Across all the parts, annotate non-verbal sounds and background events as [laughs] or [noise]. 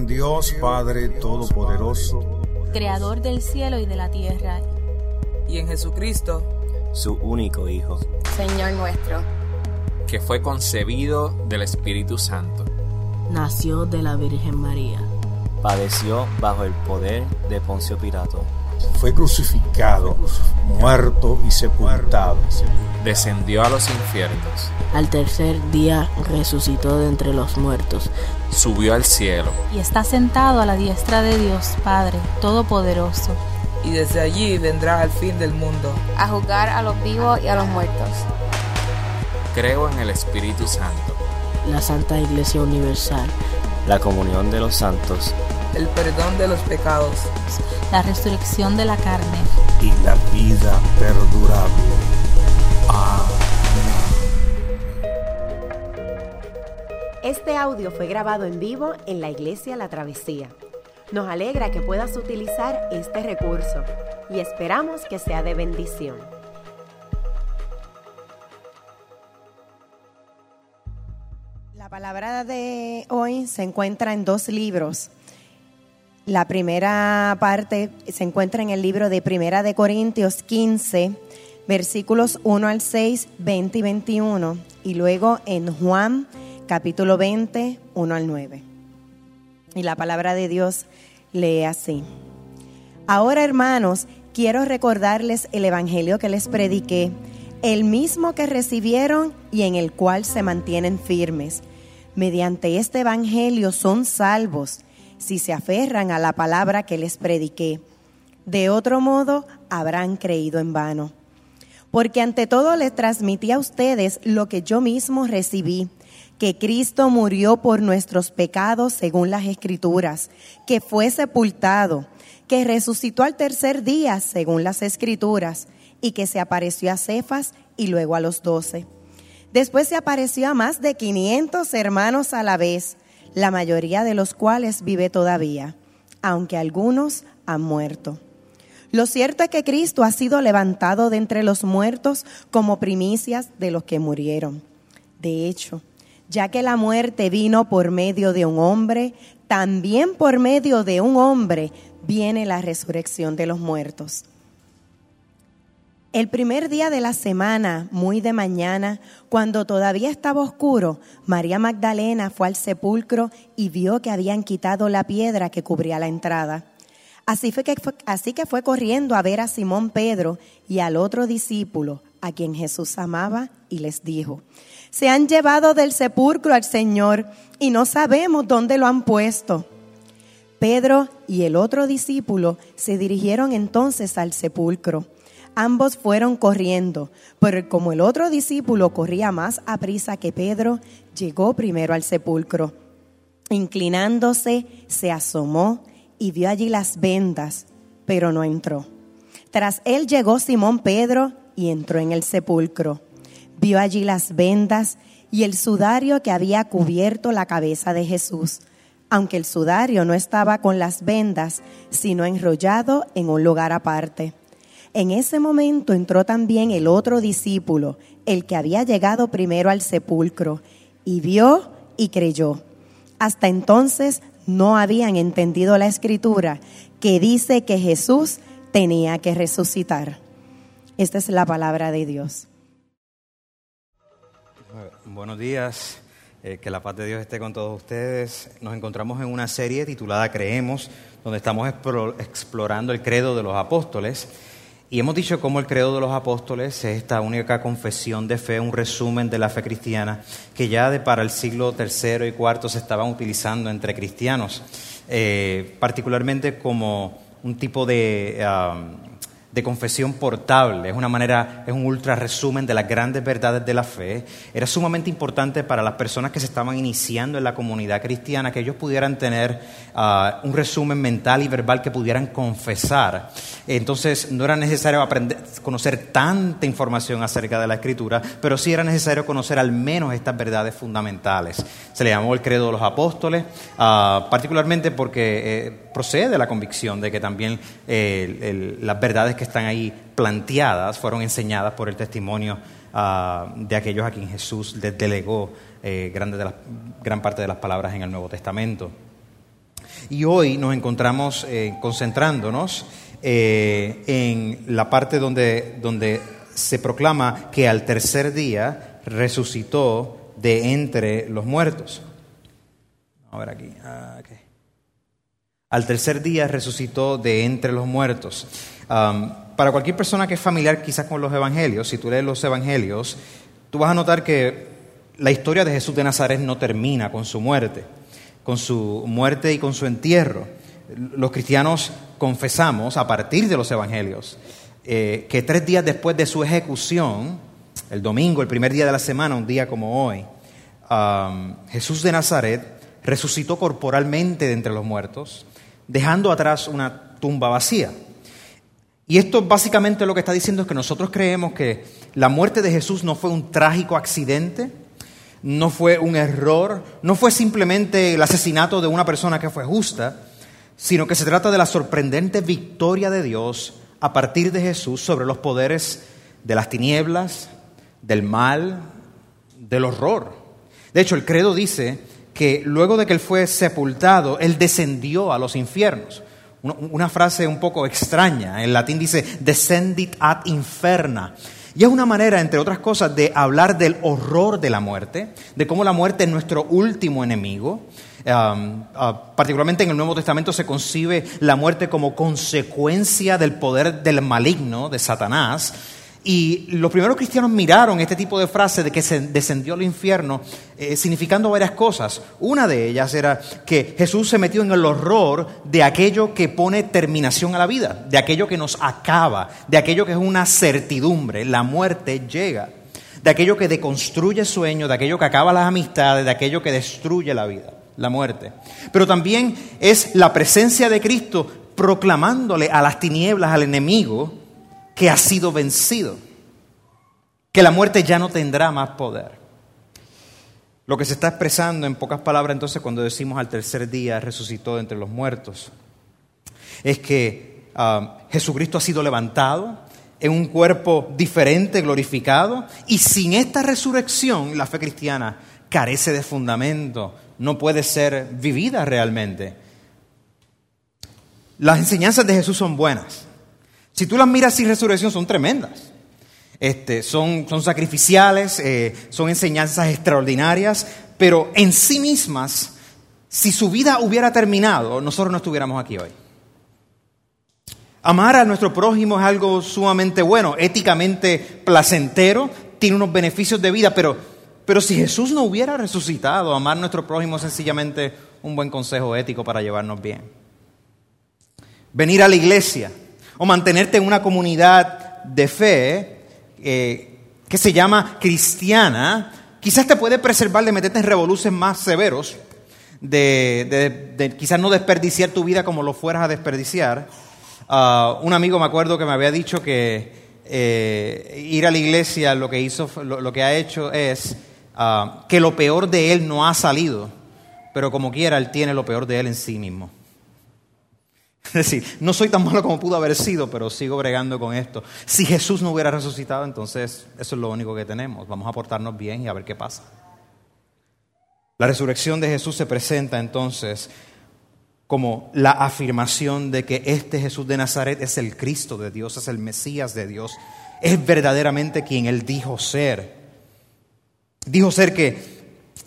en Dios Padre Todopoderoso, Creador del cielo y de la tierra, y en Jesucristo, su único Hijo, Señor nuestro, que fue concebido del Espíritu Santo. Nació de la Virgen María. Padeció bajo el poder de Poncio Pilato. Fue crucificado, muerto y sepultado. Descendió a los infiernos. Al tercer día resucitó de entre los muertos. Subió al cielo. y está sentado a la diestra de Dios Padre Todopoderoso. y desde allí vendrá al fin del mundo. a juzgar a los vivos y a los muertos. Creo en el Espíritu Santo, La Santa Iglesia Universal. La comunión de los santos. El perdón de los pecados. la resurrección de la carne, y la vida perdurable. Este audio fue grabado en vivo en la iglesia La Travesía. Nos alegra que puedas utilizar este recurso y esperamos que sea de bendición. La palabra de hoy se encuentra en dos libros. La primera parte se encuentra en el libro de Primera de Corintios 15, versículos 1 al 6, 20 y 21, y luego en Juan capítulo 20, 1 al 9. Y la palabra de Dios lee así. Ahora, hermanos, quiero recordarles el Evangelio que les prediqué, el mismo que recibieron y en el cual se mantienen firmes. Mediante este Evangelio son salvos si se aferran a la palabra que les prediqué. De otro modo, habrán creído en vano. Porque ante todo les transmití a ustedes lo que yo mismo recibí, que Cristo murió por nuestros pecados según las Escrituras, que fue sepultado, que resucitó al tercer día según las Escrituras, y que se apareció a Cefas y luego a los doce. Después se apareció a más de 500 hermanos a la vez, la mayoría de los cuales vive todavía, aunque algunos han muerto. Lo cierto es que Cristo ha sido levantado de entre los muertos como primicias de los que murieron. De hecho, ya que la muerte vino por medio de un hombre, también por medio de un hombre viene la resurrección de los muertos. El primer día de la semana, muy de mañana, cuando todavía estaba oscuro, María Magdalena fue al sepulcro y vio que habían quitado la piedra que cubría la entrada. Así, fue que así que fue corriendo a ver a Simón Pedro y al otro discípulo, a quien Jesús amaba, y les dijo, se han llevado del sepulcro al Señor y no sabemos dónde lo han puesto. Pedro y el otro discípulo se dirigieron entonces al sepulcro. Ambos fueron corriendo, pero como el otro discípulo corría más a prisa que Pedro, llegó primero al sepulcro. Inclinándose, se asomó y vio allí las vendas, pero no entró. Tras él llegó Simón Pedro y entró en el sepulcro. Vio allí las vendas y el sudario que había cubierto la cabeza de Jesús, aunque el sudario no estaba con las vendas, sino enrollado en un lugar aparte. En ese momento entró también el otro discípulo, el que había llegado primero al sepulcro, y vio y creyó. Hasta entonces no habían entendido la escritura que dice que Jesús tenía que resucitar. Esta es la palabra de Dios. Buenos días, eh, que la paz de Dios esté con todos ustedes. Nos encontramos en una serie titulada Creemos, donde estamos explo- explorando el credo de los apóstoles. Y hemos dicho cómo el credo de los apóstoles es esta única confesión de fe, un resumen de la fe cristiana, que ya de para el siglo III y IV se estaban utilizando entre cristianos, eh, particularmente como un tipo de, de confesión portable, es una manera, es un ultra resumen de las grandes verdades de la fe. Era sumamente importante para las personas que se estaban iniciando en la comunidad cristiana que ellos pudieran tener uh, un resumen mental y verbal que pudieran confesar. Entonces no era necesario aprender, conocer tanta información acerca de la escritura, pero sí era necesario conocer al menos estas verdades fundamentales. Se le llamó el credo de los apóstoles, uh, particularmente porque eh, procede de la convicción de que también eh, las verdades que están ahí planteadas fueron enseñadas por el testimonio uh, de aquellos a quien Jesús les delegó eh, gran parte de las palabras en el Nuevo Testamento. Y hoy nos encontramos eh, concentrándonos en la parte donde, se proclama que al tercer día resucitó de entre los muertos. A ver aquí. Ah. Al tercer día resucitó de entre los muertos. Para cualquier persona que es familiar quizás con los evangelios, si tú lees los evangelios, tú vas a notar que la historia de Jesús de Nazaret no termina con su muerte, con su muerte y con su entierro. Los cristianos confesamos a partir de los evangelios eh, que tres días después de su ejecución, el domingo, el primer día de la semana, un día como hoy, Jesús de Nazaret resucitó corporalmente de entre los muertos, dejando atrás una tumba vacía. Y esto básicamente lo que está diciendo es que nosotros creemos que la muerte de Jesús no fue un trágico accidente, no fue un error, no fue simplemente el asesinato de una persona que fue justa, sino que se trata de la sorprendente victoria de Dios a partir de Jesús sobre los poderes de las tinieblas, del mal, del horror. De hecho, el credo dice que luego de que él fue sepultado, él descendió a los infiernos. Una frase un poco extraña. En latín dice descendit ad inferna. Y es una manera, entre otras cosas, de hablar del horror de la muerte, de cómo la muerte es nuestro último enemigo. Particularmente en el Nuevo Testamento se concibe la muerte como consecuencia del poder del maligno, de Satanás. Y los primeros cristianos miraron este tipo de frase de que se descendió al infierno, eh, significando varias cosas. Una de ellas era que Jesús se metió en el horror de aquello que pone terminación a la vida, de aquello que nos acaba, de aquello que es una certidumbre. La muerte llega, de aquello que deconstruye sueños, de aquello que acaba las amistades, de aquello que destruye la vida, la muerte. Pero también es la presencia de Cristo proclamándole a las tinieblas, al enemigo, que ha sido vencido, que la muerte ya no tendrá más poder. Lo que se está expresando en pocas palabras entonces cuando decimos al tercer día resucitó entre los muertos, es que ah, Jesucristo ha sido levantado en un cuerpo diferente, glorificado, y sin esta resurrección la fe cristiana carece de fundamento, no puede ser vivida realmente. Las enseñanzas de Jesús son buenas, si tú las miras sin resurrección, son tremendas. Este, son, son sacrificiales, eh, son enseñanzas extraordinarias, pero en sí mismas, si su vida hubiera terminado, nosotros no estuviéramos aquí hoy. Amar a nuestro prójimo es algo sumamente bueno, éticamente placentero, tiene unos beneficios de vida, pero, pero si Jesús no hubiera resucitado, amar a nuestro prójimo es sencillamente un buen consejo ético para llevarnos bien. Venir a la iglesia, o mantenerte en una comunidad de fe eh, que se llama cristiana, quizás te puede preservar de meterte en revoluciones más severos, de, quizás no desperdiciar tu vida como lo fueras a desperdiciar. Ah, un amigo me acuerdo que me había dicho que eh, ir a la iglesia lo que, hizo, lo, que ha hecho es ah, que lo peor de él no ha salido, pero como quiera, él tiene lo peor de él en sí mismo. Es decir, no soy tan malo como pudo haber sido, pero sigo bregando con esto. Si Jesús no hubiera resucitado, entonces eso es lo único que tenemos. Vamos a portarnos bien y a ver qué pasa. La resurrección de Jesús se presenta entonces como la afirmación de que este Jesús de Nazaret es el Cristo de Dios, es el Mesías de Dios, es verdaderamente quien él dijo ser. Dijo ser que,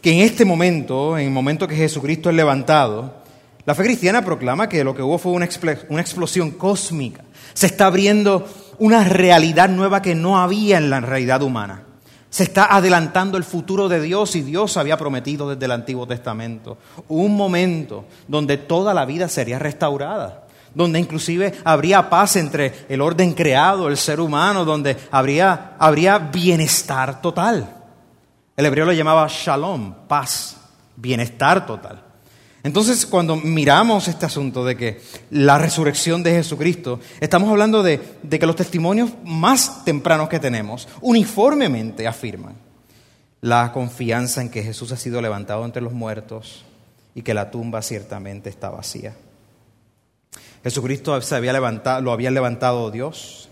que en este momento, en el momento que Jesucristo es levantado, la fe cristiana proclama que lo que hubo fue una, explosión cósmica. Se está abriendo una realidad nueva que no había en la realidad humana. Se está adelantando el futuro de Dios y Dios había prometido desde el Antiguo Testamento un momento donde toda la vida sería restaurada, donde inclusive habría paz entre el orden creado, el ser humano, donde habría, habría bienestar total. El hebreo lo llamaba shalom, paz, bienestar total. Entonces, cuando miramos este asunto de que la resurrección de Jesucristo, estamos hablando de, que los testimonios más tempranos que tenemos uniformemente afirman la confianza en que Jesús ha sido levantado entre los muertos y que la tumba ciertamente está vacía. Jesucristo se había levantado, lo había levantado Dios,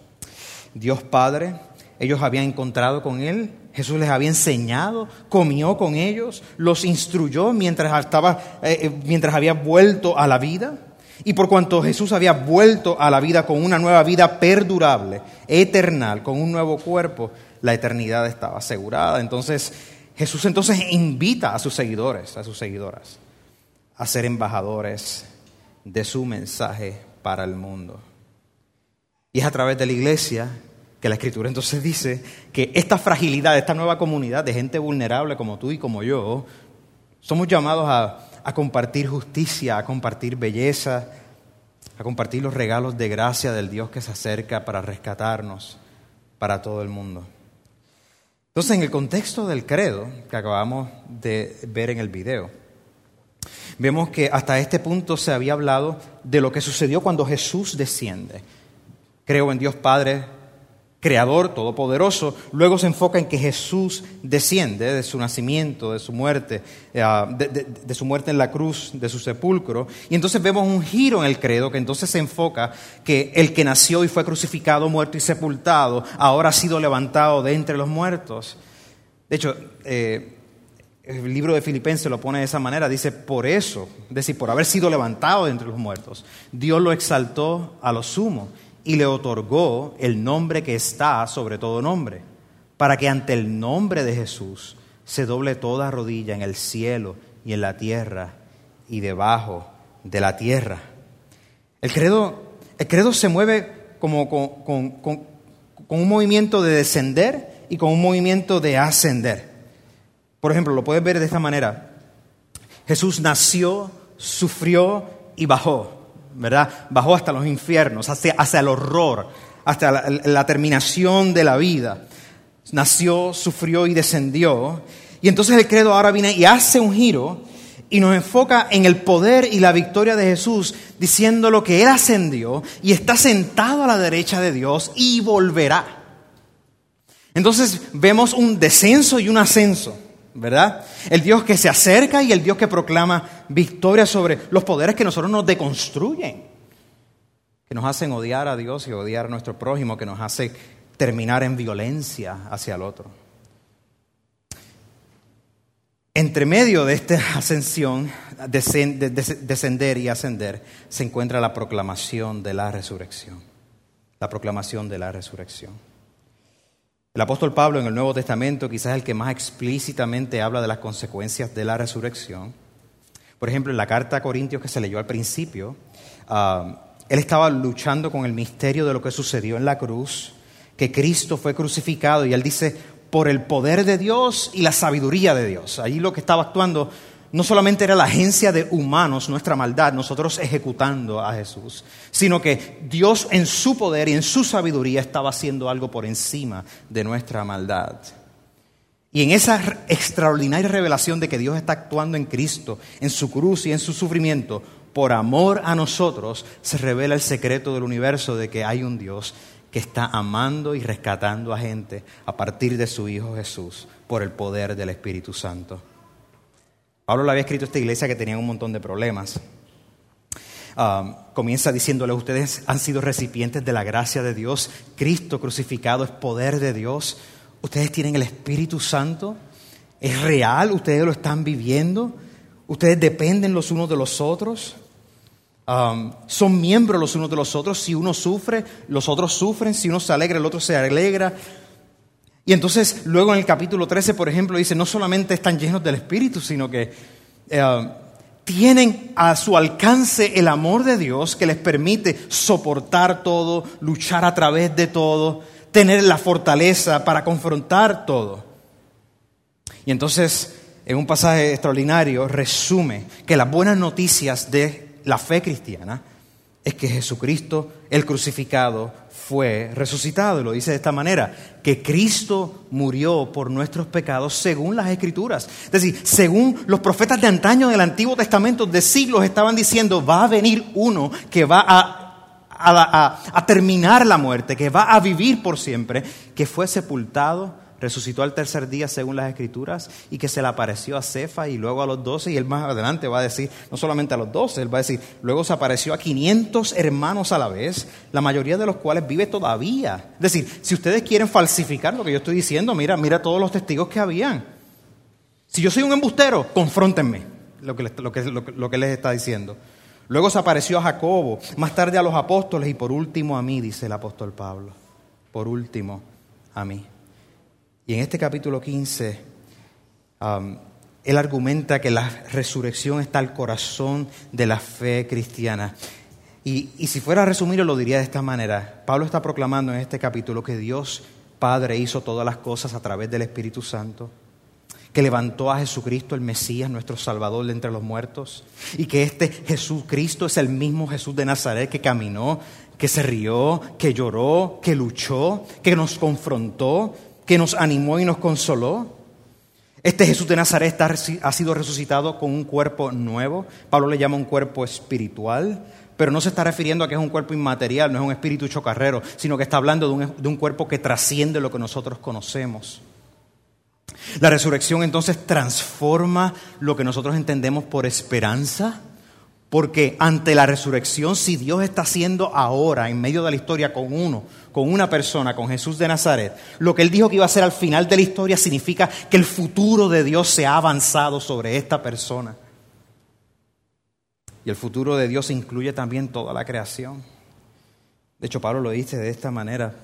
Dios Padre. Ellos habían encontrado con Él Jesús les había enseñado, comió con ellos, los instruyó mientras, estaba, eh, eh, mientras había vuelto a la vida. Y por cuanto Jesús había vuelto a la vida con una nueva vida perdurable, eternal, con un nuevo cuerpo, la eternidad estaba asegurada. Entonces Jesús entonces invita a sus seguidores, a sus seguidoras, a ser embajadores de su mensaje para el mundo. Y es a través de la iglesia que la escritura entonces dice que esta fragilidad, esta nueva comunidad de gente vulnerable como tú y como yo, somos llamados a, compartir justicia, a compartir belleza, a compartir los regalos de gracia del Dios que se acerca para rescatarnos para todo el mundo. Entonces, en el contexto del credo que acabamos de ver en el video, vemos que hasta este punto se había hablado de lo que sucedió cuando Jesús desciende. Creo en Dios Padre, Creador Todopoderoso. Luego se enfoca en que Jesús desciende de su nacimiento, de su muerte, eh, de, su muerte en la cruz, de su sepulcro. Y entonces vemos un giro en el credo que entonces se enfoca que el que nació y fue crucificado, muerto y sepultado, ahora ha sido levantado de entre los muertos. De hecho, eh, el libro de Filipenses lo pone de esa manera, dice, por eso, es decir, por haber sido levantado de entre los muertos, Dios lo exaltó a lo sumo y le otorgó el nombre que está sobre todo nombre, para que ante el nombre de Jesús se doble toda rodilla en el cielo y en la tierra y debajo de la tierra. El credo, el credo se mueve como con, con un movimiento de descender y con un movimiento de ascender. Por ejemplo, lo puedes ver de esta manera. Jesús nació, sufrió y bajó. ¿Verdad? Bajó hasta los infiernos, hacia, el horror, hasta la, la terminación de la vida. Nació, sufrió y descendió. Y entonces el credo ahora viene y hace un giro y nos enfoca en el poder y la victoria de Jesús, diciendo lo que Él ascendió y está sentado a la derecha de Dios y volverá. Entonces vemos un descenso y un ascenso. ¿Verdad? El Dios que se acerca y el Dios que proclama victoria sobre los poderes que nosotros nos deconstruyen, que nos hacen odiar a Dios y odiar a nuestro prójimo, que nos hace terminar en violencia hacia el otro. Entre medio de esta ascensión, descender y ascender, se encuentra la proclamación de la resurrección. La proclamación de la resurrección. El apóstol Pablo en el Nuevo Testamento quizás el que más explícitamente habla de las consecuencias de la resurrección. Por ejemplo, en la carta a Corintios que se leyó al principio, ah, él estaba luchando con el misterio de lo que sucedió en la cruz, que Cristo fue crucificado y él dice, por el poder de Dios y la sabiduría de Dios. Allí lo que estaba actuando no solamente era la agencia de humanos, nuestra maldad, nosotros ejecutando a Jesús, sino que Dios en su poder y en su sabiduría estaba haciendo algo por encima de nuestra maldad. Y en esa extraordinaria revelación de que Dios está actuando en Cristo, en su cruz y en su sufrimiento, por amor a nosotros, se revela el secreto del universo de que hay un Dios que está amando y rescatando a gente a partir de su Hijo Jesús por el poder del Espíritu Santo. Pablo le había escrito a esta iglesia que tenía un montón de problemas. Um, comienza diciéndole, ustedes han sido recipientes de la gracia de Dios, Cristo crucificado es poder de Dios, ustedes tienen el Espíritu Santo, es real, ustedes lo están viviendo, ustedes dependen los unos de los otros, um, son miembros los unos de los otros, si uno sufre, los otros sufren, si uno se alegra, el otro se alegra, y entonces luego en el capítulo 13, por ejemplo, dice, no solamente están llenos del Espíritu, sino que eh, tienen a su alcance el amor de Dios que les permite soportar todo, luchar a través de todo, tener la fortaleza para confrontar todo. Y entonces, en un pasaje extraordinario, resume que las buenas noticias de la fe cristiana es que Jesucristo, el crucificado, fue resucitado. Y lo dice de esta manera, que Cristo murió por nuestros pecados según las Escrituras. Es decir, según los profetas de antaño del Antiguo Testamento, de siglos, estaban diciendo, va a venir uno que va a, a, a terminar la muerte, que va a vivir por siempre, que fue sepultado, resucitó al tercer día según las escrituras y que se le apareció a Cefa y luego a los doce y él más adelante va a decir, no solamente a los doce, él va a decir, luego se apareció a 500 hermanos a la vez, la mayoría de los cuales vive todavía. Es decir, si ustedes quieren falsificar lo que yo estoy diciendo, mira, mira todos los testigos que habían. Si yo soy un embustero, confróntenme lo que, lo que, lo que les está diciendo. Luego se apareció a Jacobo, más tarde a los apóstoles y por último a mí, dice el apóstol Pablo. Por último a mí. Y en este capítulo 15, um, él argumenta que la resurrección está al corazón de la fe cristiana. Y, y si fuera a resumirlo, lo diría de esta manera. Pablo está proclamando en este capítulo que Dios Padre hizo todas las cosas a través del Espíritu Santo que levantó a Jesucristo, el Mesías, nuestro Salvador de entre los muertos, y que este Jesucristo es el mismo Jesús de Nazaret que caminó, que se rió, que lloró, que luchó, que nos confrontó, que nos animó y nos consoló. Este Jesús de Nazaret ha sido resucitado con un cuerpo nuevo. Pablo le llama un cuerpo espiritual, pero no se está refiriendo a que es un cuerpo inmaterial, no es un espíritu chocarrero, sino que está hablando de un, de un cuerpo que trasciende lo que nosotros conocemos. La resurrección entonces transforma lo que nosotros entendemos por esperanza, porque ante la resurrección, si Dios está haciendo ahora, en medio de la historia, con uno, con una persona, con Jesús de Nazaret, lo que Él dijo que iba a hacer al final de la historia significa que el futuro de Dios se ha avanzado sobre esta persona. Y el futuro de Dios incluye también toda la creación. De hecho, Pablo lo dice de esta manera,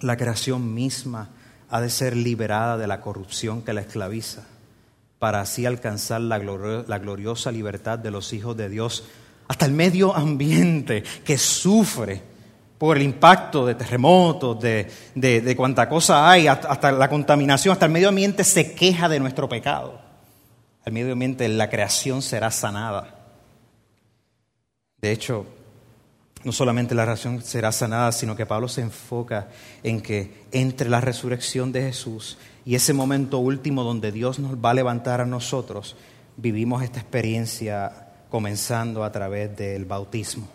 la creación misma ha de ser liberada de la corrupción que la esclaviza, para así alcanzar la, gloriosa libertad de los hijos de Dios, hasta el medio ambiente que sufre por el impacto de terremotos, de, de, cuánta cosa hay, hasta, la contaminación, hasta el medio ambiente se queja de nuestro pecado. El medio ambiente, la creación será sanada. De hecho, no solamente la resurrección será sanada, sino que Pablo se enfoca en que entre la resurrección de Jesús y ese momento último donde Dios nos va a levantar a nosotros, vivimos esta experiencia comenzando a través del bautismo.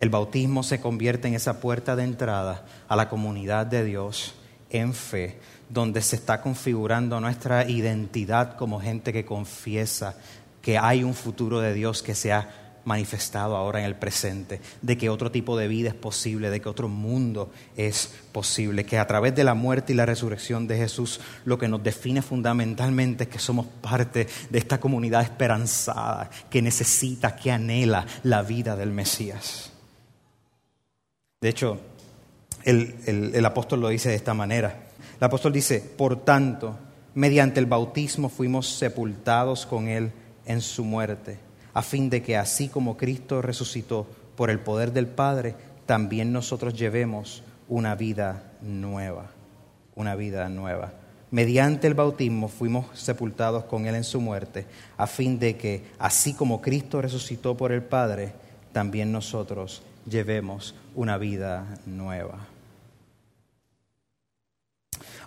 El bautismo se convierte en esa puerta de entrada a la comunidad de Dios en fe, donde se está configurando nuestra identidad como gente que confiesa que hay un futuro de Dios que se ha manifestado ahora en el presente, de que otro tipo de vida es posible, de que otro mundo es posible, que a través de la muerte y la resurrección de Jesús lo que nos define fundamentalmente es que somos parte de esta comunidad esperanzada, que necesita, que anhela la vida del Mesías. De hecho, el, el apóstol lo dice de esta manera. El apóstol dice, por tanto, mediante el bautismo fuimos sepultados con Él en su muerte a fin de que así como Cristo resucitó por el poder del Padre, también nosotros llevemos una vida nueva, una vida nueva. Mediante el bautismo fuimos sepultados con Él en su muerte, a fin de que, así como Cristo resucitó por el Padre, también nosotros llevemos una vida nueva.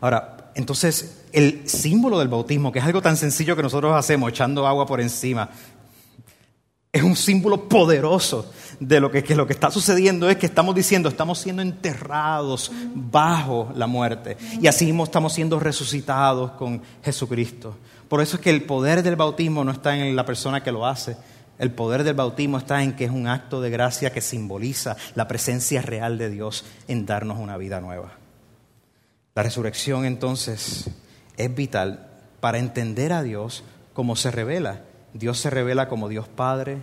Ahora, entonces, el símbolo del bautismo, que es algo tan sencillo que nosotros hacemos, echando agua por encima, es un símbolo poderoso de lo que, lo que está sucediendo es que estamos diciendo, estamos siendo enterrados bajo la muerte y así mismo estamos siendo resucitados con Jesucristo. Por eso es que el poder del bautismo no está en la persona que lo hace, el poder del bautismo está en que es un acto de gracia que simboliza la presencia real de Dios en darnos una vida nueva. La resurrección entonces es vital para entender a Dios como se revela Dios se revela como Dios Padre,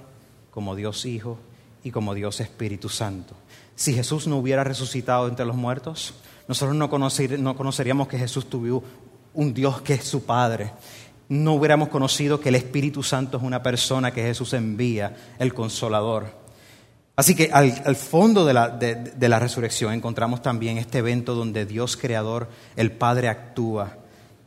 como Dios Hijo y como Dios Espíritu Santo. Si Jesús no hubiera resucitado entre los muertos, nosotros no, conoceríamos que Jesús tuvo un Dios que es su Padre. No hubiéramos conocido que el Espíritu Santo es una persona que Jesús envía, el consolador. Así que al, fondo de la, resurrección encontramos también este evento donde Dios Creador, el Padre actúa.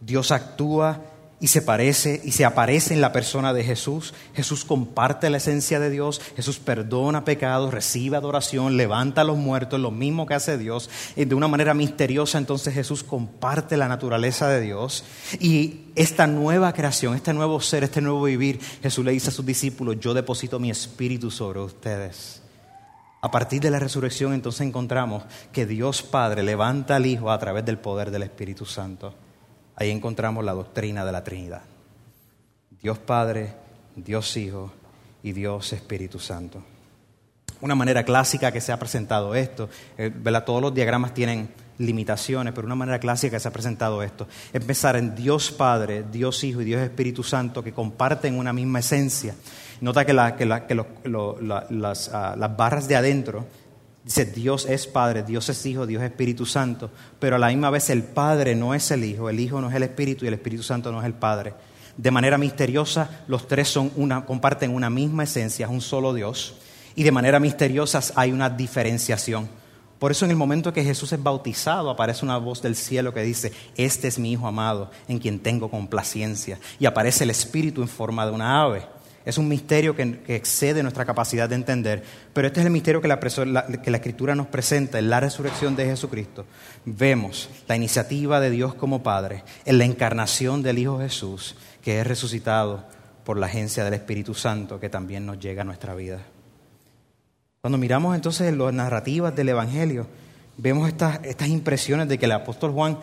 Dios actúa y se parece y se aparece en la persona de Jesús. Jesús comparte la esencia de Dios, Jesús perdona pecados, recibe adoración, levanta a los muertos, lo mismo que hace Dios. Y de una manera misteriosa entonces Jesús comparte la naturaleza de Dios y esta nueva creación, este nuevo ser, este nuevo vivir, Jesús le dice a sus discípulos, yo deposito mi espíritu sobre ustedes. A partir de la resurrección entonces encontramos que Dios Padre levanta al Hijo a través del poder del Espíritu Santo. Ahí encontramos la doctrina de la Trinidad. Dios Padre, Dios Hijo y Dios Espíritu Santo. Una manera clásica que se ha presentado esto, eh, ¿verdad? todos los diagramas tienen limitaciones, pero una manera clásica que se ha presentado esto es pensar en Dios Padre, Dios Hijo y Dios Espíritu Santo que comparten una misma esencia. Nota que, la, que, la, que lo- lo- la- las, ah, las barras de adentro dice Dios es Padre, Dios es Hijo, Dios es Espíritu Santo, pero a la misma vez el Padre no es el Hijo, el Hijo no es el Espíritu y el Espíritu Santo no es el Padre. De manera misteriosa, los tres son una, comparten una misma esencia, es un solo Dios, y de manera misteriosa hay una diferenciación. Por eso en el momento que Jesús es bautizado aparece una voz del cielo que dice, este es mi Hijo amado, en quien tengo complacencia, y aparece el Espíritu en forma de una ave. Es un misterio que, excede nuestra capacidad de entender, pero este es el misterio que la- que la Escritura nos presenta en la resurrección de Jesucristo. Vemos la iniciativa de Dios como Padre en la encarnación del Hijo Jesús, que es resucitado por la agencia del Espíritu Santo que también nos llega a nuestra vida. Cuando miramos entonces las narrativas del Evangelio, vemos estas, estas impresiones de que el apóstol Juan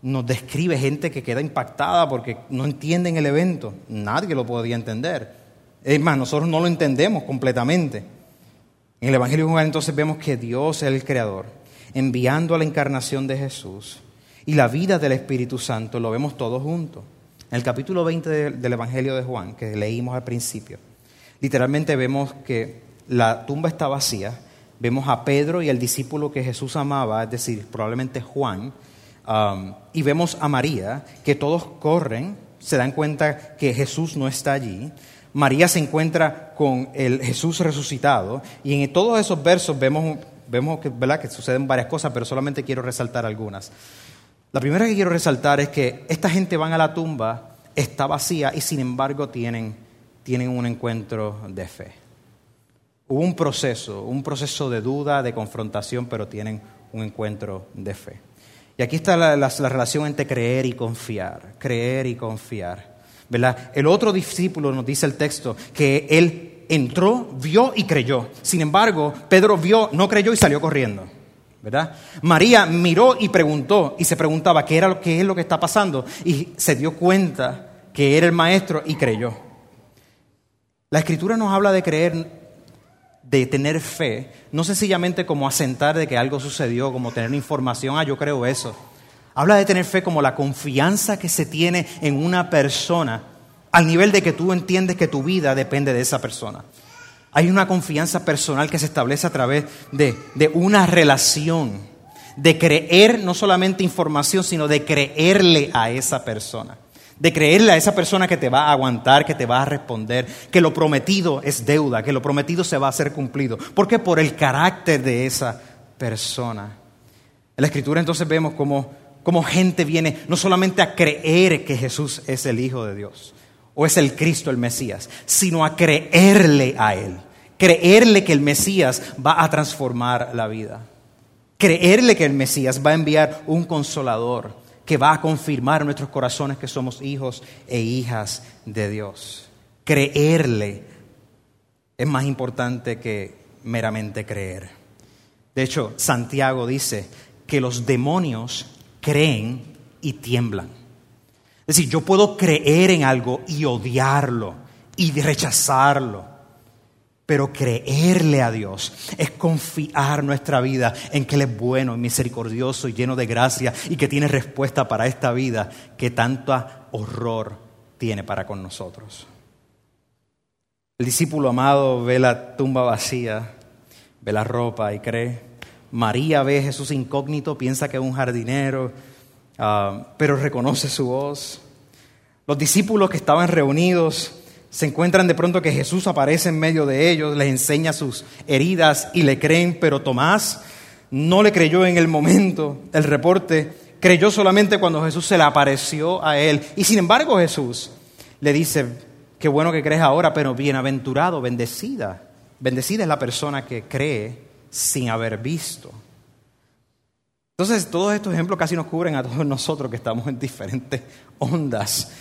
nos describe gente que queda impactada porque no entienden el evento. Nadie lo podía entender. Es más, nosotros no lo entendemos completamente. En el Evangelio de Juan entonces vemos que Dios es el Creador, enviando a la encarnación de Jesús y la vida del Espíritu Santo, lo vemos todos juntos. En el capítulo 20 de- del Evangelio de Juan, que leímos al principio, literalmente vemos que la tumba está vacía, vemos a Pedro y al discípulo que Jesús amaba, es decir, probablemente Juan, um, y vemos a María, que todos corren, se dan cuenta que Jesús no está allí. María se encuentra con el Jesús resucitado, y en todos esos versos vemos, vemos que, suceden varias cosas, pero solamente quiero resaltar algunas. La primera que quiero resaltar es que esta gente van a la tumba, está vacía y sin embargo tienen, tienen un encuentro de fe. Hubo un proceso, un proceso de duda, de confrontación, pero tienen un encuentro de fe. Y aquí está la- la relación entre creer y confiar, creer y confiar. ¿Verdad? El otro discípulo nos dice el texto que él entró, vio y creyó. Sin embargo, Pedro vio, no creyó y salió corriendo. ¿verdad? María miró y preguntó y se preguntaba qué era es lo que está pasando y se dio cuenta que era el maestro y creyó. La escritura nos habla de creer, de tener fe, no sencillamente como asentar de que algo sucedió, como tener información, ah, yo creo eso. Habla de tener fe como la confianza que se tiene en una persona, al nivel de que tú entiendes que tu vida depende de esa persona. Hay una confianza personal que se establece a través de, de una relación, de creer no solamente información, sino de creerle a esa persona. De creerle a esa persona que te va a aguantar, que te va a responder, que lo prometido es deuda, que lo prometido se va a hacer cumplido. ¿Por qué? Por el carácter de esa persona. En la escritura entonces vemos cómo, cómo gente viene no solamente a creer que Jesús es el Hijo de Dios o es el Cristo, el Mesías, sino a creerle a Él. Creerle que el Mesías va a transformar la vida. Creerle que el Mesías va a enviar un consolador que va a confirmar en nuestros corazones que somos hijos e hijas de Dios. Creerle es más importante que meramente creer. De hecho, Santiago dice que los demonios creen y tiemblan. Es decir, yo puedo creer en algo y odiarlo y rechazarlo, pero creerle a Dios es confiar nuestra vida en que Él es bueno misericordioso y lleno de gracia y que tiene respuesta para esta vida que tanto horror tiene para con nosotros. El discípulo amado ve la tumba vacía, ve la ropa y cree. María ve a Jesús incógnito, piensa que es un jardinero, uh, pero reconoce su voz. Los discípulos que estaban reunidos se encuentran de pronto que Jesús aparece en medio de ellos, les enseña sus heridas y le creen, pero Tomás no le creyó en el momento del reporte, creyó solamente cuando Jesús se le apareció a él. Y sin embargo Jesús le dice, qué bueno que crees ahora, pero bienaventurado, bendecida. Bendecida es la persona que cree sin haber visto. Entonces, todos estos ejemplos casi nos cubren a todos [laughs] nosotros que estamos en diferentes ondas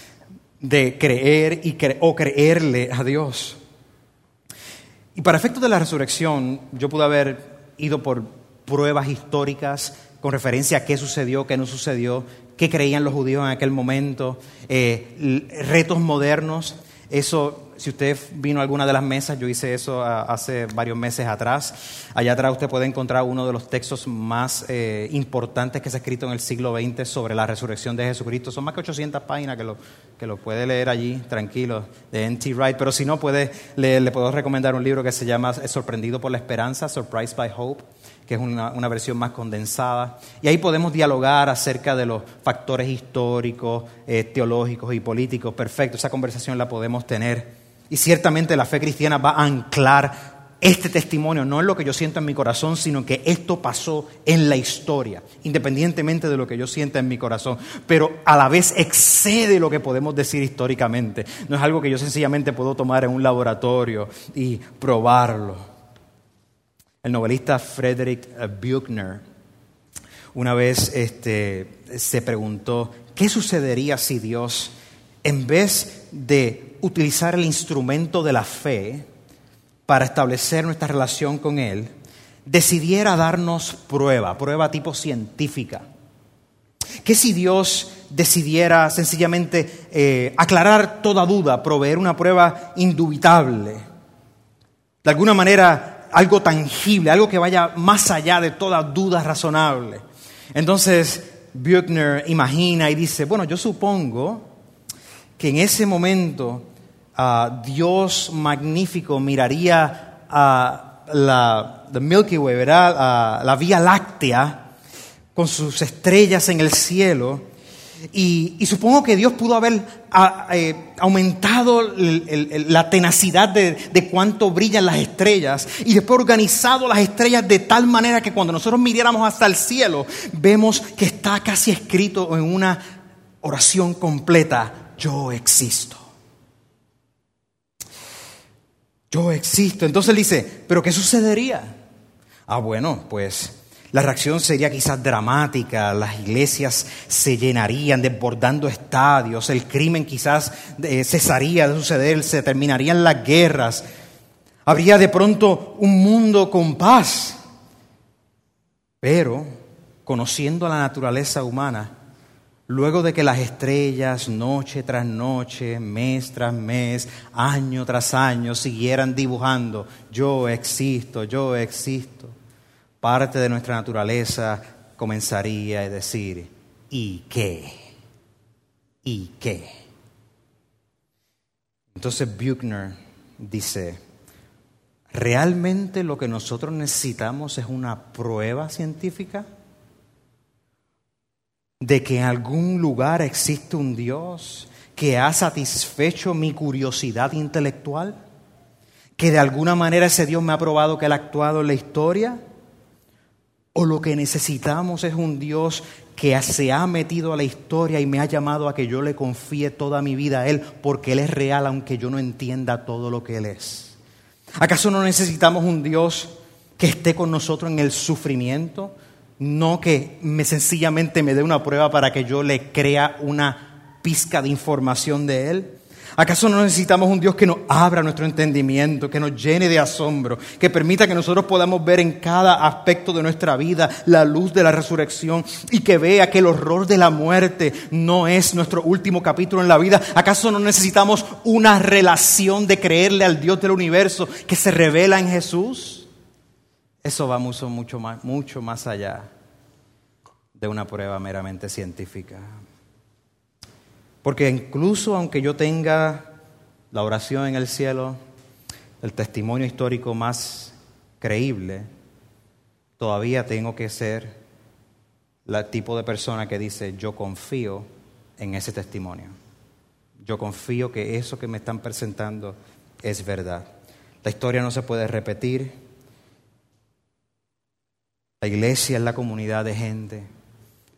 de creer y o creerle a Dios. Y para efectos de la resurrección, yo pude haber ido por pruebas históricas con referencia a qué sucedió, qué no sucedió, qué creían los judíos en aquel momento, eh, retos modernos. Eso si usted vino a alguna de las mesas, yo hice eso ah, hace varios meses atrás. Allá atrás usted puede encontrar uno de los textos más eh, importantes que se ha escrito en el siglo XX sobre la resurrección de Jesucristo. Son más que 800 páginas que lo, que lo puede leer allí, tranquilo, de N.T. Wright. Pero si no, puede le puedo recomendar un libro que se llama Sorprendido por la Esperanza, Surprised by Hope que es una, una, versión más condensada. Y ahí podemos dialogar acerca de los factores históricos, eh, teológicos y políticos. Perfecto, esa conversación la podemos tener. Y ciertamente la fe cristiana va a anclar este testimonio, no en lo que yo siento en mi corazón, sino que esto pasó en la historia, independientemente de lo que yo sienta en mi corazón, pero a la vez excede lo que podemos decir históricamente. No es algo que yo sencillamente puedo tomar en un laboratorio y probarlo. El novelista Frederick Buechner una vez este, se preguntó, ¿qué sucedería si Dios, en vez de utilizar el instrumento de la fe para establecer nuestra relación con Él, decidiera darnos prueba, prueba tipo científica. ¿Qué si Dios decidiera sencillamente eh, aclarar toda duda, proveer una prueba indubitable? De alguna manera, algo tangible, algo que vaya más allá de toda duda razonable. Entonces, Buechner imagina y dice, bueno, yo supongo que en ese momento Dios magnífico miraría a la Milky Way, la Vía Láctea con sus estrellas en el cielo. Y, supongo que Dios pudo haber eh, aumentado la tenacidad de, de, cuánto brillan las estrellas y después organizado las estrellas de tal manera que cuando nosotros miráramos hasta el cielo, vemos que está casi escrito en una oración completa, yo existo. Yo existo. Entonces él dice, ¿pero qué sucedería? Ah, bueno, pues la reacción sería quizás dramática, las iglesias se llenarían desbordando estadios, el crimen quizás eh, cesaría de suceder, se terminarían las guerras, habría de pronto un mundo con paz. Pero, conociendo la naturaleza humana, Luego de que las estrellas, noche tras noche, mes tras mes, año tras año, siguieran dibujando, yo existo, yo existo, parte de nuestra naturaleza comenzaría a decir, ¿y qué? ¿Y qué? Entonces Buchner dice, ¿realmente lo que nosotros necesitamos es una prueba científica? De que en algún lugar existe un Dios que ha satisfecho mi curiosidad intelectual? ¿Que de alguna manera ese Dios me ha probado que Él ha actuado en la historia? ¿O lo que necesitamos es un Dios que se ha metido a la historia y me ha llamado a que yo le confíe toda mi vida a Él porque Él es real aunque yo no entienda todo lo que Él es? ¿Acaso no necesitamos un Dios que esté con nosotros en el sufrimiento? No que me sencillamente me dé una prueba para que yo le crea una pizca de información de Él. ¿Acaso no necesitamos un Dios que nos abra nuestro entendimiento, que nos llene de asombro, que permita que nosotros podamos ver en cada aspecto de nuestra vida la luz de la resurrección y que vea que el horror de la muerte no es nuestro último capítulo en la vida? ¿Acaso no necesitamos una relación de creerle al Dios del universo que se revela en Jesús? Eso va mucho, más, mucho más allá de una prueba meramente científica. Porque incluso aunque yo tenga la oración en el cielo, el testimonio histórico más creíble, todavía tengo que ser el tipo de persona que dice, yo confío en ese testimonio. Yo confío que eso que me están presentando es verdad. La historia no se puede repetir, la iglesia es la comunidad de gente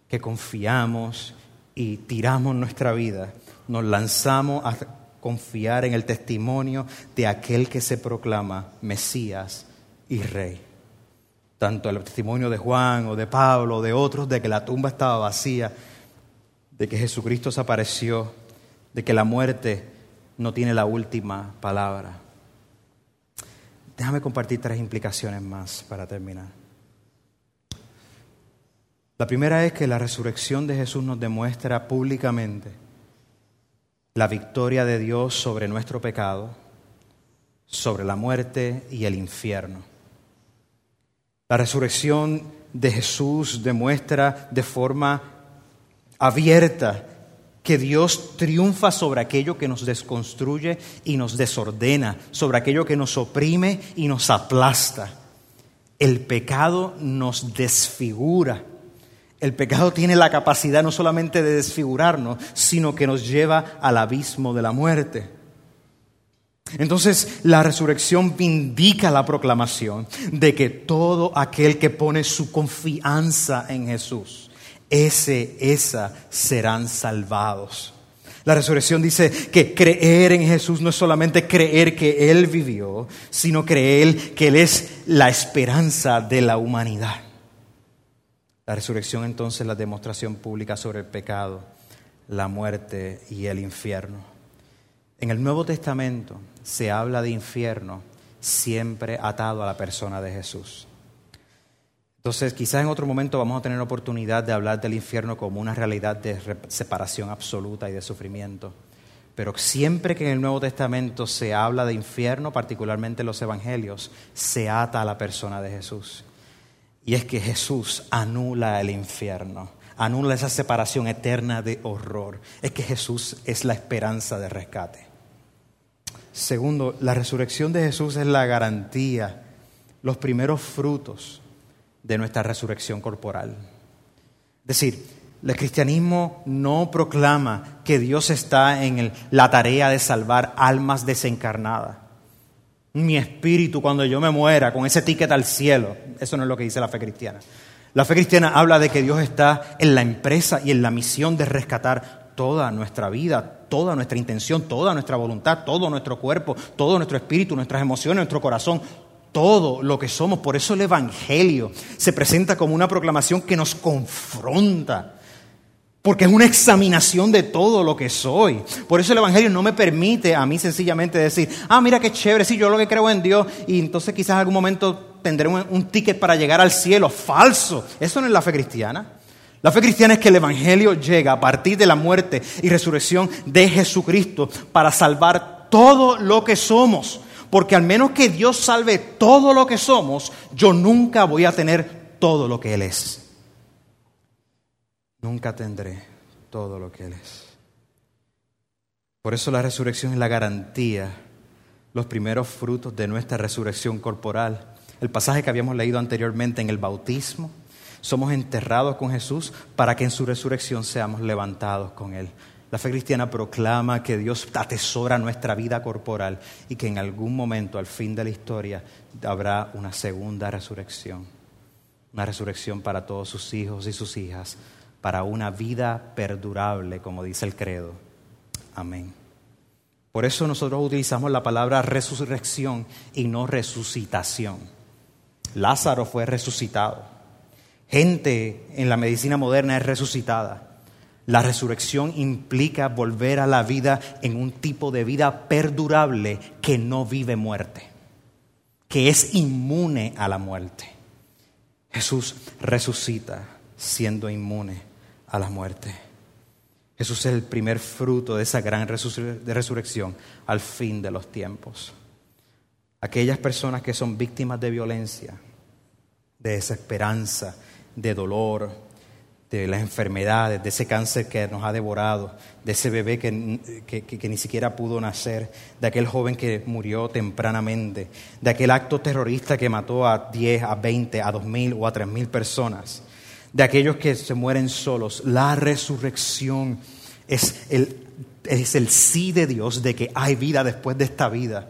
que confiamos y tiramos nuestra vida, nos lanzamos a confiar en el testimonio de aquel que se proclama Mesías y Rey. Tanto el testimonio de Juan o de Pablo o de otros de que la tumba estaba vacía, de que Jesucristo se apareció, de que la muerte no tiene la última palabra. Déjame compartir tres implicaciones más para terminar. La primera es que la resurrección de Jesús nos demuestra públicamente la victoria de Dios sobre nuestro pecado, sobre la muerte y el infierno. La resurrección de Jesús demuestra de forma abierta que Dios triunfa sobre aquello que nos desconstruye y nos desordena, sobre aquello que nos oprime y nos aplasta. El pecado nos desfigura. El pecado tiene la capacidad no solamente de desfigurarnos, sino que nos lleva al abismo de la muerte. Entonces la resurrección vindica la proclamación de que todo aquel que pone su confianza en Jesús, ese, esa serán salvados. La resurrección dice que creer en Jesús no es solamente creer que Él vivió, sino creer que Él es la esperanza de la humanidad. La resurrección entonces es la demostración pública sobre el pecado, la muerte y el infierno. En el Nuevo Testamento se habla de infierno siempre atado a la persona de Jesús. Entonces, quizás en otro momento vamos a tener oportunidad de hablar del infierno como una realidad de separación absoluta y de sufrimiento. Pero siempre que en el Nuevo Testamento se habla de infierno, particularmente en los Evangelios, se ata a la persona de Jesús. Y es que Jesús anula el infierno, anula esa separación eterna de horror. Es que Jesús es la esperanza de rescate. Segundo, la resurrección de Jesús es la garantía, los primeros frutos de nuestra resurrección corporal. Es decir, el cristianismo no proclama que Dios está en la tarea de salvar almas desencarnadas. Mi espíritu cuando yo me muera con ese ticket al cielo. Eso no es lo que dice la fe cristiana. La fe cristiana habla de que Dios está en la empresa y en la misión de rescatar toda nuestra vida, toda nuestra intención, toda nuestra voluntad, todo nuestro cuerpo, todo nuestro espíritu, nuestras emociones, nuestro corazón, todo lo que somos. Por eso el Evangelio se presenta como una proclamación que nos confronta. Porque es una examinación de todo lo que soy. Por eso el Evangelio no me permite a mí sencillamente decir, ah, mira qué chévere, sí, yo lo que creo en Dios y entonces quizás en algún momento tendré un, un ticket para llegar al cielo. Falso. Eso no es la fe cristiana. La fe cristiana es que el Evangelio llega a partir de la muerte y resurrección de Jesucristo para salvar todo lo que somos. Porque al menos que Dios salve todo lo que somos, yo nunca voy a tener todo lo que Él es. Nunca tendré todo lo que Él es. Por eso la resurrección es la garantía, los primeros frutos de nuestra resurrección corporal. El pasaje que habíamos leído anteriormente en el bautismo, somos enterrados con Jesús para que en su resurrección seamos levantados con Él. La fe cristiana proclama que Dios atesora nuestra vida corporal y que en algún momento, al fin de la historia, habrá una segunda resurrección. Una resurrección para todos sus hijos y sus hijas, para una vida perdurable, como dice el credo. Amén. Por eso nosotros utilizamos la palabra resurrección y no resucitación. Lázaro fue resucitado. Gente en la medicina moderna es resucitada. La resurrección implica volver a la vida en un tipo de vida perdurable que no vive muerte, que es inmune a la muerte. Jesús resucita siendo inmune a la muerte. Jesús es el primer fruto de esa gran resurrección al fin de los tiempos. Aquellas personas que son víctimas de violencia, de desesperanza, de dolor, de las enfermedades, de ese cáncer que nos ha devorado, de ese bebé que, ni siquiera pudo nacer, de aquel joven que murió tempranamente, de aquel acto terrorista que mató a 10, a 20, a 2.000 o a 3.000 personas, de aquellos que se mueren solos. La resurrección es el, es el sí de Dios de que hay vida después de esta vida.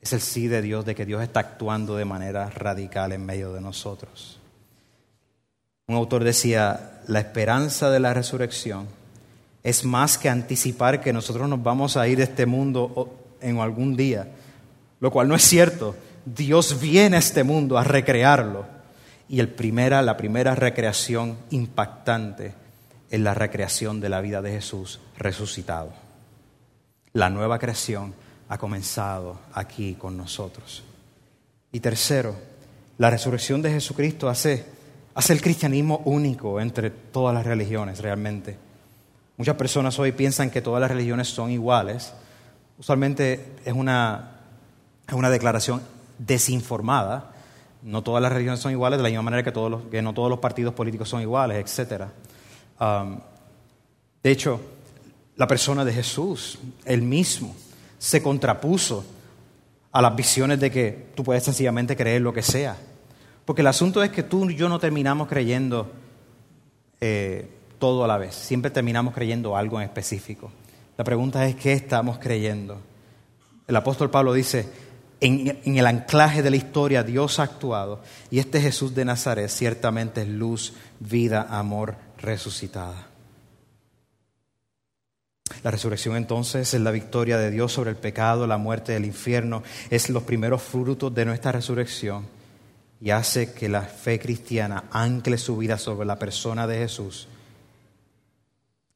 Es el sí de Dios de que Dios está actuando de manera radical en medio de nosotros. Un autor decía, la esperanza de la resurrección es más que anticipar que nosotros nos vamos a ir de este mundo en algún día, lo cual no es cierto. Dios viene a este mundo a recrearlo. Y el primera, la primera recreación impactante es la recreación de la vida de Jesús resucitado. La nueva creación ha comenzado aquí con nosotros. Y tercero, la resurrección de Jesucristo hace, hace el cristianismo único entre todas las religiones realmente. Muchas personas hoy piensan que todas las religiones son iguales. Usualmente es una, es una declaración desinformada. No todas las religiones son iguales, de la misma manera que, no todos los partidos políticos son iguales, etc. Um, de hecho, la persona de Jesús, él mismo, se contrapuso a las visiones de que tú puedes sencillamente creer lo que sea. Porque el asunto es que tú y yo no terminamos creyendo eh, todo a la vez, siempre terminamos creyendo algo en específico. La pregunta es, ¿qué estamos creyendo? El apóstol Pablo dice, en, el anclaje de la historia Dios ha actuado y este Jesús de Nazaret ciertamente es luz, vida, amor resucitada. La resurrección entonces es la victoria de Dios sobre el pecado, la muerte del infierno, es los primeros frutos de nuestra resurrección y hace que la fe cristiana ancle su vida sobre la persona de Jesús,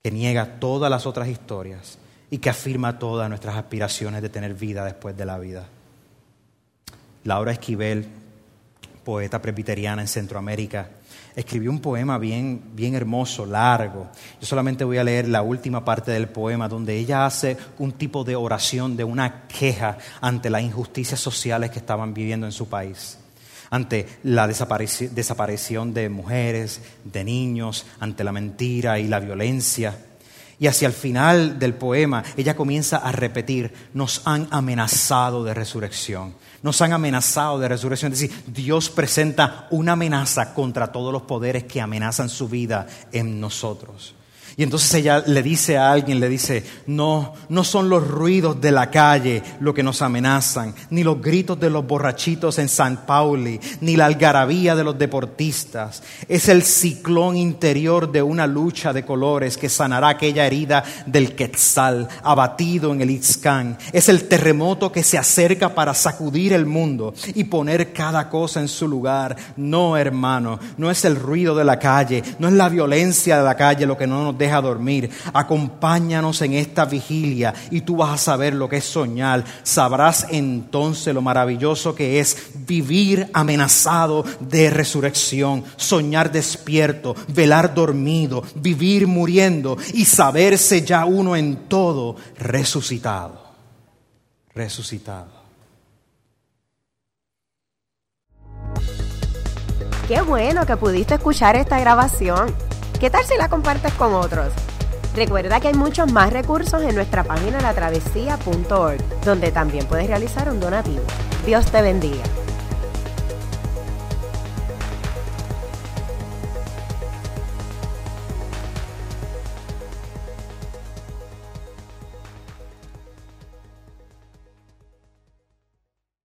que niega todas las otras historias y que afirma todas nuestras aspiraciones de tener vida después de la vida. Laura Esquivel, poeta presbiteriana en Centroamérica, escribió un poema bien, bien hermoso, largo. Yo solamente voy a leer la última parte del poema, donde ella hace un tipo de oración, de una queja ante las injusticias sociales que estaban viviendo en su país ante la desaparición de mujeres, de niños, ante la mentira y la violencia. Y hacia el final del poema, ella comienza a repetir, nos han amenazado de resurrección, nos han amenazado de resurrección. Es decir, Dios presenta una amenaza contra todos los poderes que amenazan su vida en nosotros. Y entonces ella le dice a alguien, le dice, no, no son los ruidos de la calle lo que nos amenazan, ni los gritos de los borrachitos en San Pauli, ni la algarabía de los deportistas. Es el ciclón interior de una lucha de colores que sanará aquella herida del Quetzal, abatido en el Itzcán. Es el terremoto que se acerca para sacudir el mundo y poner cada cosa en su lugar. No, hermano, no es el ruido de la calle, no es la violencia de la calle lo que no nos deja a dormir. Acompáñanos en esta vigilia y tú vas a saber lo que es soñar. Sabrás entonces lo maravilloso que es vivir amenazado de resurrección, soñar despierto, velar dormido, vivir muriendo y saberse ya uno en todo resucitado. Resucitado. Qué bueno que pudiste escuchar esta grabación. ¿Qué tal si la compartes con otros? Recuerda que hay muchos más recursos en nuestra página latravesía.org, donde también puedes realizar un donativo. Dios te bendiga.